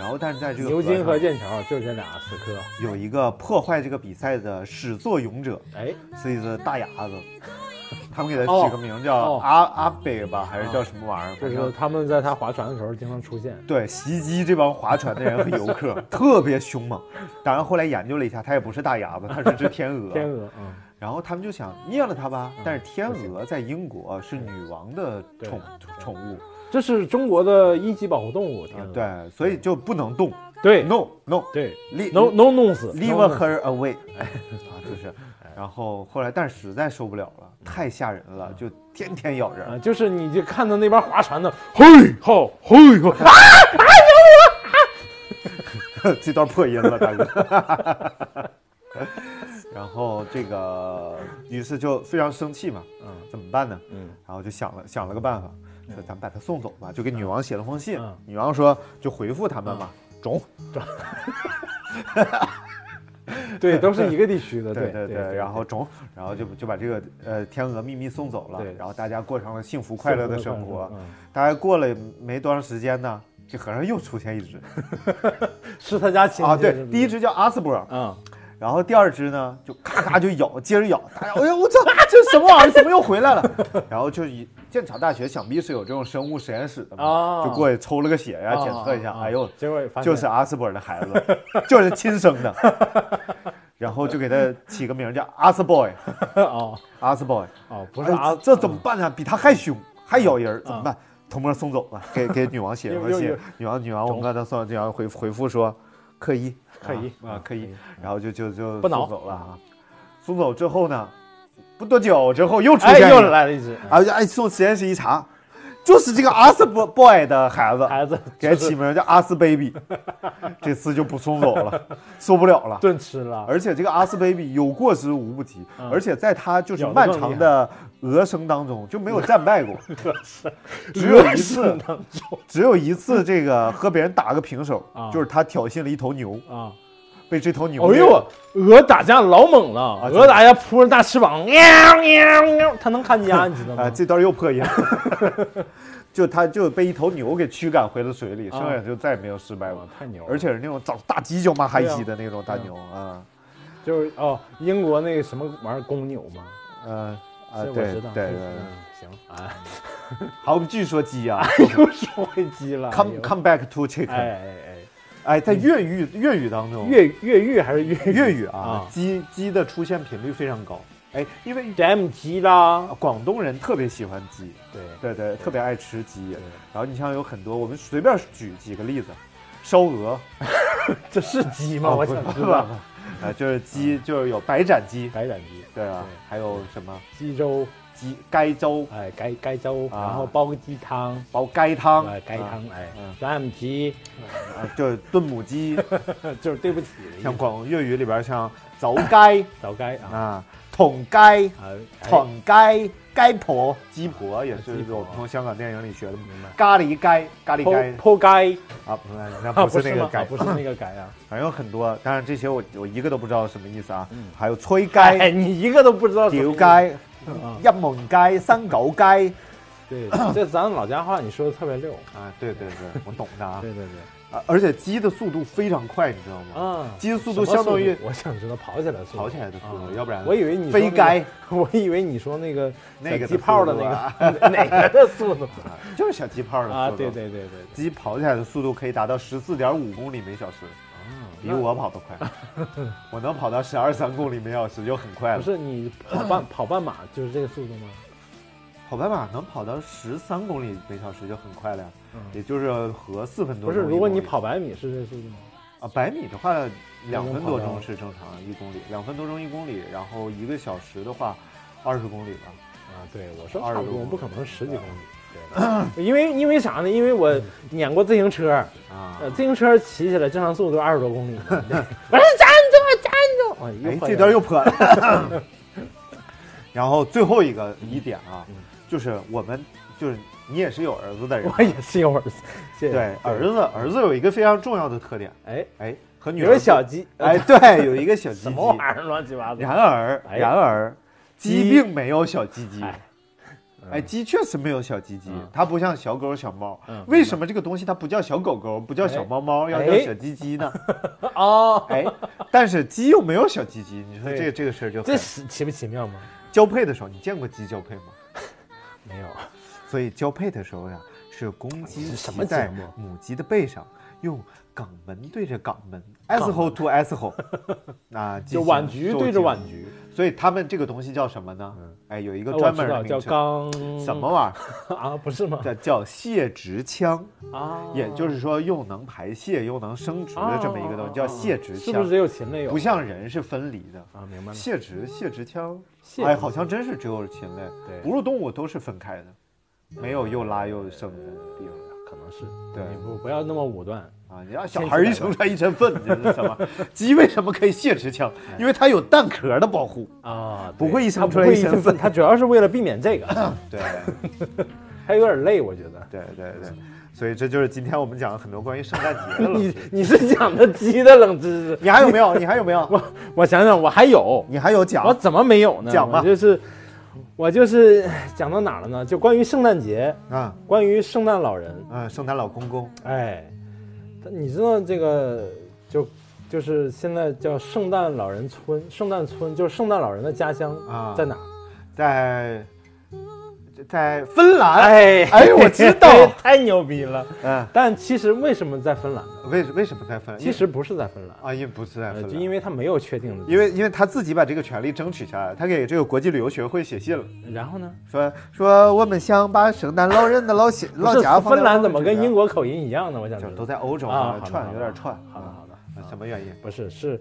然后，但是在这个牛津和剑桥就这俩死磕。有一个破坏这个比赛的始作俑者，哎，是一只大牙子。他们给他哦起个名叫哦阿、阿北吧，还是叫什么玩意儿？就是他们在他划船的时候经常出现。对袭击这帮划船的人和游客，特别凶猛。当然后来研究了一下，它也不是大牙子，它是只天鹅。天鹅，嗯，然后他们就想灭了它吧，但是天鹅在英国是女王的对宠宠物，这是中国的一级保护动物。对，所以就不能动。对 No no 对 leave，no no 弄死 leave no her away，啊，就是，然后后来但是实在受不了了，太吓人了，就天天咬人。啊，就是你就看到那边划船的，嘿吼嘿吼，啊，这段破音了，大哥。然后这个，于是就非常生气嘛，嗯怎么办呢？嗯，然后就想了想了个办法，说咱们把他送走吧，就给女王写了封信嗯。女王说就回复他们嘛，中。对，都是一个地区的，对对对，然后中，然后就就把这个呃天鹅秘密送走了对，然后大家过上了幸福快乐的生活。嗯大概过了没多长时间呢，这河上又出现一只 是他家亲戚啊，对第一只叫阿斯伯，嗯，然后第二只呢就咔咔就咬，接着咬，大家 哎呦我操，这什么玩意儿？怎么又回来了？然后就以剑桥大学想必是有这种生物实验室的嘛，啊，就过去抽了个血呀，啊检测一下，啊啊哎呦，结果就是阿斯伯的孩子，就是亲生的，然后就给他起个名叫阿斯 boy，哦阿斯 boy，哦，不是啊，哎这怎么办呢？比他还凶，还咬人，怎么办？偷摸送走了，给给女王写了封信。女王女王，我们刚才送，女王回回复说可以可以啊，可以，然后就就就不走了啊。送走之后呢，不多久之后又出现一个来了一只啊，哎，送实验室一查，就是这个阿斯 boy 的孩子，孩子，给他起名叫阿斯 baby，这次就不送走了，受不了了。顿吃了，而且这个阿斯 baby 有过之无不及，嗯。而且在他就是漫长的鹅生当中就没有战败过，只有一次，只有一次这个和别人打个平手，啊。就是他挑衅了一头牛，啊，被这头牛哎呦，鹅打架老猛了，啊鹅打架扑着大翅膀，喵喵喵，它能看家，你知道啊，吗？这段又破音，就它就被一头牛给驱赶回了水里，啊。剩下就再也没有失败过哇，太牛了！而且是那种长大犄角嘛嗨对啊西的那种大牛啊，就是哦，英国那个什么玩意儿公牛吗？嗯啊，对。对对，嗯，行，啊，好，我们继续说鸡啊。又说回鸡了。哎，come come back to chicken，哎在粤语粤语当中，粤粤语还是粤粤语啊啊，鸡鸡的出现频率非常高，哎，因为 jam 鸡啦，广东人特别喜欢鸡，对对对，特别爱吃鸡。然后你像有很多，我们随便举几个例子，烧鹅，这是鸡吗？哦我想知道。啊，就是鸡，就是有白斩鸡，白斩鸡，对啊，还有什么鸡粥，鸡该粥、哎，该该粥，啊。然后煲个鸡汤，煲该汤，哎，该汤啊，哎嗯，jam 鸡，啊，就是炖母鸡，就是对不起像广粤语里边像走该早该啊。啊、捅该、啊，哎。捅该、该婆、鸡婆也是我们从香港电影里学的。明白。咖喱该、咖喱该剖剖该啊，不是那个该啊，不是那个该啊。反正有很多，当然这些我我一个都不知道什么意思啊。嗯。还有催哎，你一个都不知道什么意思。屌该、啊一门该、三狗街对，这咱老家话你说的特别溜。啊，对对对，我懂的啊。对对对。啊，而且鸡的速度非常快，你知道吗？啊，鸡的速度相当于我想知道跑起来的速度。跑起来的速度啊要不然我以为你飞该，我以为你说那个 那个的小鸡泡的那个哪个的速度啊就是小鸡泡的速度。啊？对对对对对。鸡跑起来的速度可以达到十四点五公里每小时，比我跑得快。我能跑到十二三公里每小时就很快了。不是你跑半 跑半马就是这个速度吗？跑半马能跑到十三公里每小时就很快了呀，嗯也就是和四分多钟不是。如果你跑百米是这速度吗？啊百米的话，两分多钟是正常一公里，两分多钟一公里，然后一个小时的话，二十公里吧。啊，对，我说20差不多，多不可能十几公里。对，因为因为啥呢？因为我撵过自行车，啊呃，自行车骑起来正常速度二十多公里 我说站住，站住！哎，这段又破了。然后最后一个疑点啊，就是我们就是你也是有儿子的人，我也是有儿子，谢谢。对儿子，儿子有一个非常重要的特点，哎，哎，和女儿小鸡，哎，对，有一个小鸡鸡。什么玩意儿，乱七八糟。然而，哎然而，鸡鸡并没有小鸡鸡。哎哎，鸡确实没有小鸡鸡嗯，它不像小狗、小猫。嗯。为什么这个东西它不叫小狗狗，不叫小猫猫，要叫哎小鸡鸡呢？哦，哎，但是鸡又没有小鸡鸡，你说这个这个事儿就这奇不奇妙吗？交配的时候，你见过鸡交配吗？没有，所以交配的时候呀，是公鸡是什么骑在母鸡的背上，用肛门对着肛门，asshole to asshole，啊，进行就碗局受对着精碗局，所以他们这个东西叫什么呢？哎，有一个呃专门的名称，肛什么玩意儿 啊？不是吗？？叫叫泄殖腔，啊，也就是说又能排泄又能生殖的这么一个东西，叫泄殖腔是不是只，有禽类有？不像人是分离的。啊，明白了。泄殖泄殖腔，泄哎，好像真是只有禽类，对哺乳动物都是分开的，没有又拉又生的地方。可能是对你不不要那么武断。啊，你让小孩儿一生出来一身粪，这是什么？鸡为什么可以泄持枪？因为它有蛋壳的保护。啊，不会一生它出来一身粪它主要是为了避免这个，对，还有点累，我觉得。对对对，所以这就是今天我们讲了很多关于圣诞节的 冷你知识。你是讲的鸡的冷知识，你还有没有？你还有没有？我我想想，我还有，你还有讲我怎么没有呢？讲吧就是我就是讲到哪儿了呢？就关于圣诞节，啊？关于圣诞老人，啊，圣诞老公公哎，但你知道这个就就是现在叫圣诞老人村，圣诞村就是圣诞老人的家乡啊在哪儿？在在芬兰。哎哎我知道 太牛逼了。嗯，但其实为什么在芬兰呢？为为什么在芬兰？其实不是在芬兰，啊，因为不是在呃，芬兰，就因为他没有确定的，因为因为他自己把这个权利争取下来，他给这个国际旅游学会写信了，然后呢？说说我们想把圣诞老人的老写老家放芬兰怎么跟英国口音一样呢？我想就都在欧洲啊，串有点串。好的好的，啊什么原因？不是是，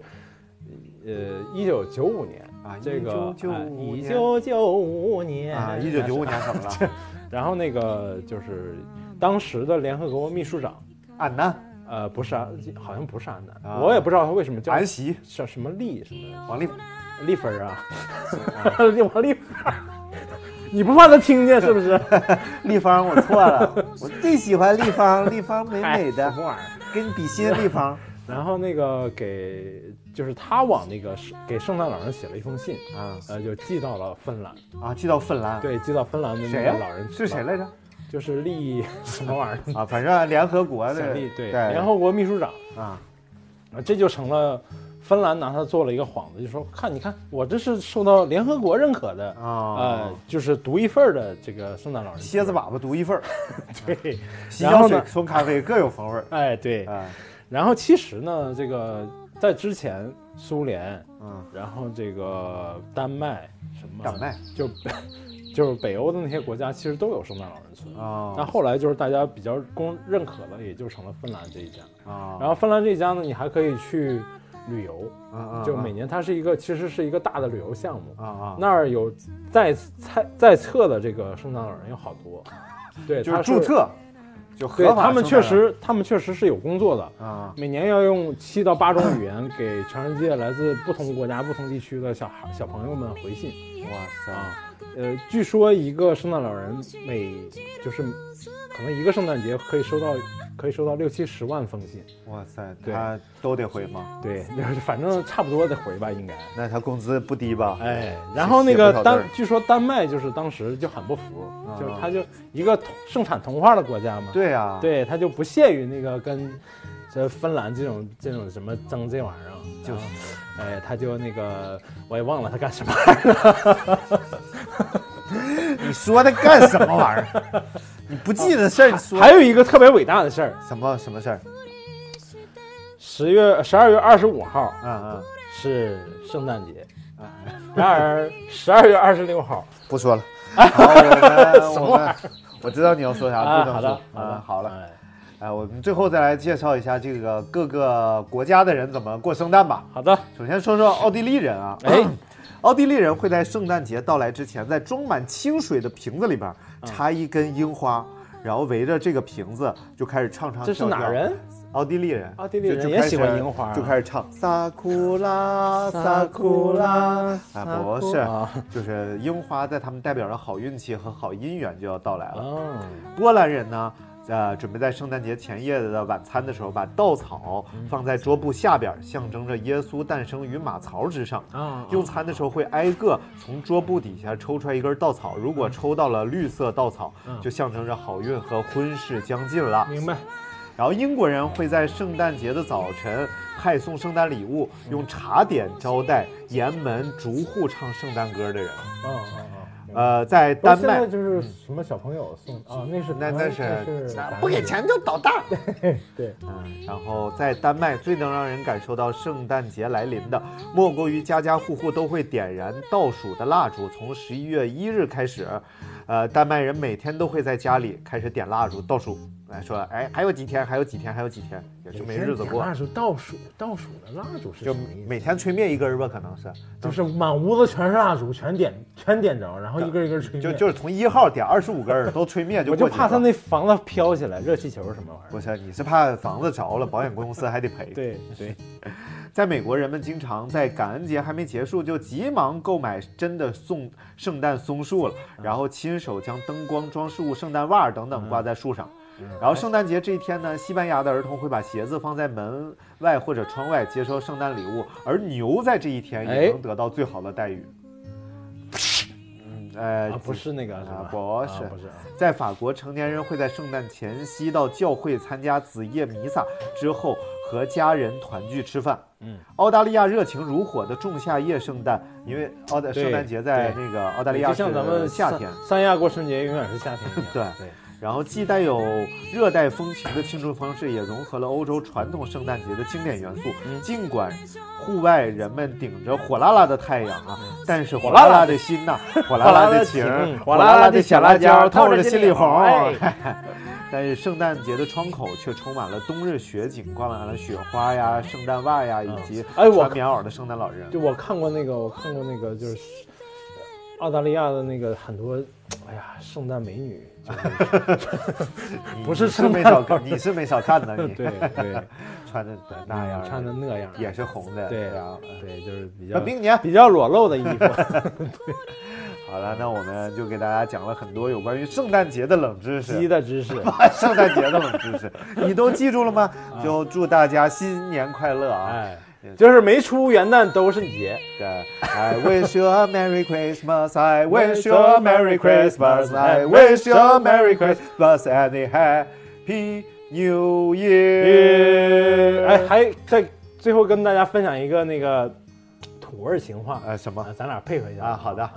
呃，一九九五年啊这个1995一年九九五年啊，一九九五，年怎么了？然后那个就是当时的联合国秘书长，安南、呃，不是安，好像不是安南，啊我也不知道他为什么叫安席、叫什么丽什么王丽，丽芬儿啊，王丽芬儿，你不怕他听见是不是？立芳，我错了，我最喜欢立芳，立芳美 美哎的？跟比心立方。然后那个给就是他往那个是给圣诞老人写了一封信，啊。呃，就寄到了芬兰，啊，寄到芬兰，，对，寄到芬兰的那个老人是谁？来着？就是立 什么玩意儿？啊，反正联合国的对对。联合国秘书长。啊，啊，这就成了芬兰拿他做了一个幌子，就说看你看我这是受到联合国认可的，啊。呃，就是独一份的这个圣诞老人蝎子粑粑独一份儿，对，洗脚水然后呢、送咖啡各有风味儿。哎对，啊，然后其实呢，这个在之前苏联，嗯，然后这个丹麦什么丹麦。就 就是北欧的那些国家，其实都有圣诞老人村。啊但后来就是大家比较公认可的，也就成了芬兰这一家。啊，然后芬兰这一家呢，你还可以去旅游，嗯就每年它是一个其实是一个大的旅游项目。啊啊，那儿有在在在册的这个圣诞老人有好多，对，就是他注册，就对合法他们确实他们确实是有工作的。啊每年要用七到八种语言给全世界来自不同国家、不同地区的小孩、小朋友们回信哇塞啊。呃，据说一个圣诞老人每就是可能一个圣诞节可以收到可以收到六七十万封信，哇塞，对。他都得回吗？对，就是反正差不多得回吧，应该。那他工资不低吧？哎，然后那个丹据说丹麦就是当时就很不服，啊。就是他就一个盛产童话的国家嘛，对呀，对，他就不屑于那个跟这芬兰这种这种什么争这玩意儿，就是，哎，他就那个我也忘了他干什么玩意儿了，你说他干什么玩意儿？你不记得事儿，你说。还有一个特别伟大的事儿，什么什么事儿？十月十二月二十五号嗯嗯，是圣诞节，然而十二月二十六号不说了。好，我们我们我知道你要说啥，啊，不能说。好的。好的。啊，好了，哎。哎，我们最后再来介绍一下这个各个国家的人怎么过圣诞吧。好的，首先说说奥地利人啊，哎，奥地利人会在圣诞节到来之前，在装满清水的瓶子里边嗯。插一根樱花，然后围着这个瓶子就开始唱唱这是哪人？奥地利人，奥地利人也就喜欢樱花。啊就开始唱萨库拉 萨库拉，啊，不是，啊就是樱花在他们代表着好运气和好姻缘就要到来了。啊，波兰人呢，呃，准备在圣诞节前夜的晚餐的时候，把稻草放在桌布下边，象征着耶稣诞生于马槽之上。啊，用餐的时候会挨个从桌布底下抽出来一根稻草，如果抽到了绿色稻草，嗯就象征着好运和婚事将近了。明白。然后英国人会在圣诞节的早晨派送圣诞礼物，用茶点招待沿门逐户唱圣诞歌的人。嗯嗯嗯！呃，在丹麦在就是什么小朋友送啊，那是那那是是不给钱就捣蛋。对，嗯，然后在丹麦最能让人感受到圣诞节来临的，莫过于家家户户都会点燃倒数的蜡烛。从十一月一日开始，呃，丹麦人每天都会在家里开始点蜡烛倒数，来说，哎，还有几天，还有几天，还有几天，也是没日子过蜡，烛倒数倒数的蜡烛是就什么意思？每天吹灭一根儿吧，可能是，就是满屋子全是蜡烛，全点全点着，然后一根一根吹灭。就就是从一号点二十五根儿都吹灭就我就怕他那房子飘起来，热气球什么玩意儿。不是，你是怕房子着了，保险公司还得赔。对 对，在美国，人们经常在感恩节还没结束就急忙购买真的送圣诞松树了，然后亲手将灯光、装饰物、圣诞袜等等挂在树上。然后圣诞节这一天呢，西班牙的儿童会把鞋子放在门外或者窗外接收圣诞礼物，而牛在这一天也哎能得到最好的待遇。嗯，呃，啊，不是那个？不是啊不是啊。在法国，成年人会在圣诞前夕到教会参加子夜弥撒，之后和家人团聚吃饭。嗯，澳大利亚热情如火的仲夏夜圣诞，因为澳大圣诞节在那个澳大利亚就像咱们夏天，三亚过春节永远是夏天一样。对 对，然后既带有热带风情的庆祝方式，也融合了欧洲传统圣诞节的经典元素。嗯尽管户外人们顶着火辣辣的太阳啊，但是火辣辣的心呐、火辣辣的情，火辣辣的小辣椒透着心里红。但是圣诞节的窗口却充满了冬日雪景，挂满了雪花呀、圣诞袜呀，以及哎我穿棉袄的圣诞老人。就我看过那个，我看过那个，就是澳大利亚的那个很多，哎呀，圣诞美女，就是不是是没圣诞少，你是没少看呢，你对 对，穿的那样，穿的那样，也是红的，对然后对，就是比较明年。比较裸露的衣服。好了，那我们就给大家讲了很多有关于圣诞节的冷知识。鸡的知识。圣诞节的冷知识，你都记住了吗？就祝大家新年快乐啊！哎，就是没出元旦都是节。对，I wish you a Merry Christmas. I wish you a Merry Christmas. I wish you a Merry Christmas and a Happy New Year. 哎，还在最后跟大家分享一个那个土味情话，呃，什么？咱俩配合一下啊好的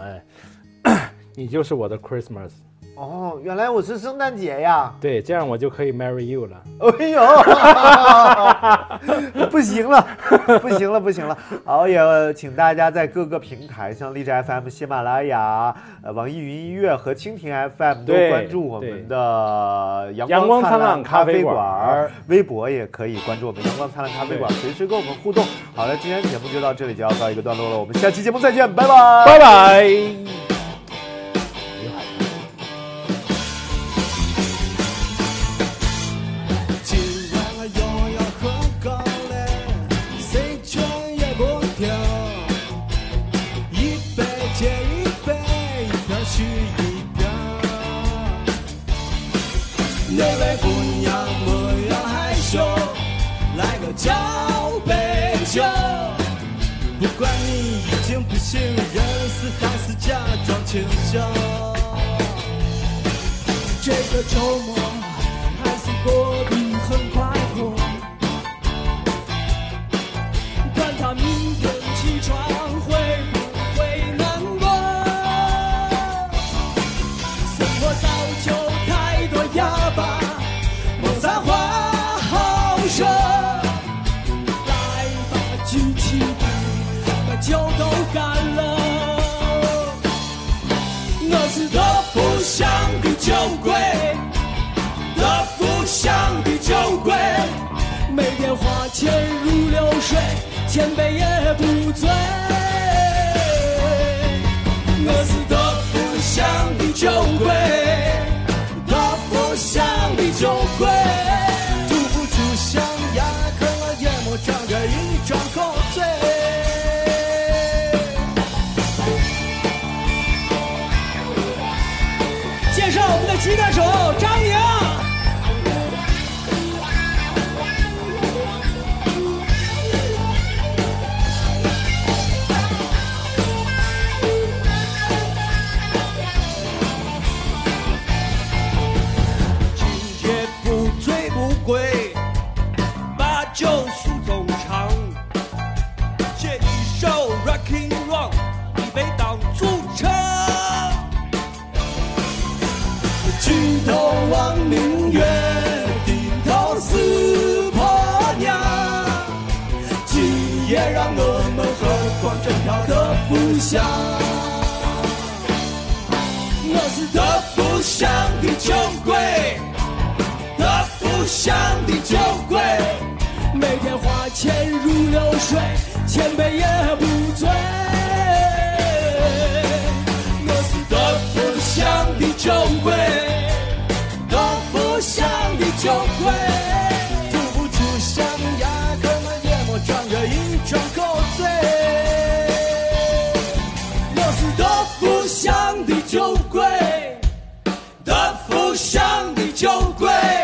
哎，你就是我的 Christmas，哦，原来我是圣诞节呀！对，这样我就可以 marry you 了。哎呦，不行了，不行了，不行了！好，也请大家在各个平台，像荔枝 FM、喜马拉雅、呃网易云音乐和蜻蜓 FM 都关注我们的阳阳光灿烂咖啡馆，微博也可以关注我们阳光灿烂咖啡馆，随时跟我们互动。好了，今天节目就到这里，就要告一个段落了，我们下期节目再见，拜拜，拜拜。那位姑娘不要害羞，来个交杯酒。不管你已经不省人事，还是假装清醒。这个周末还是过得很快活。管他明酒鬼，德福乡的酒鬼，每天花钱如流水，千杯也不醉。我是德福乡的酒鬼，德福乡的酒鬼，我德不像的酒鬼，德不像的酒鬼，每天花钱如流水，千杯也不醉。我是德不像的酒鬼，德不像的酒鬼，酒鬼，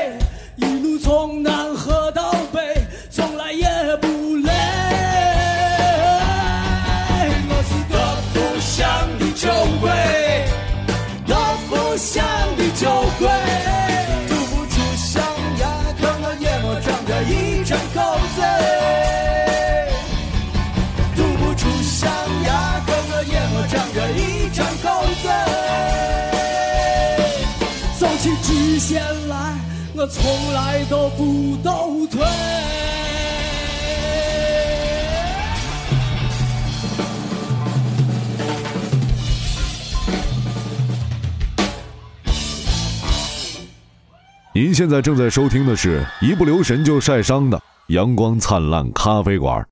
我从来都不倒退。您现在正在收听的是一不留神就晒伤的阳光灿烂咖啡馆。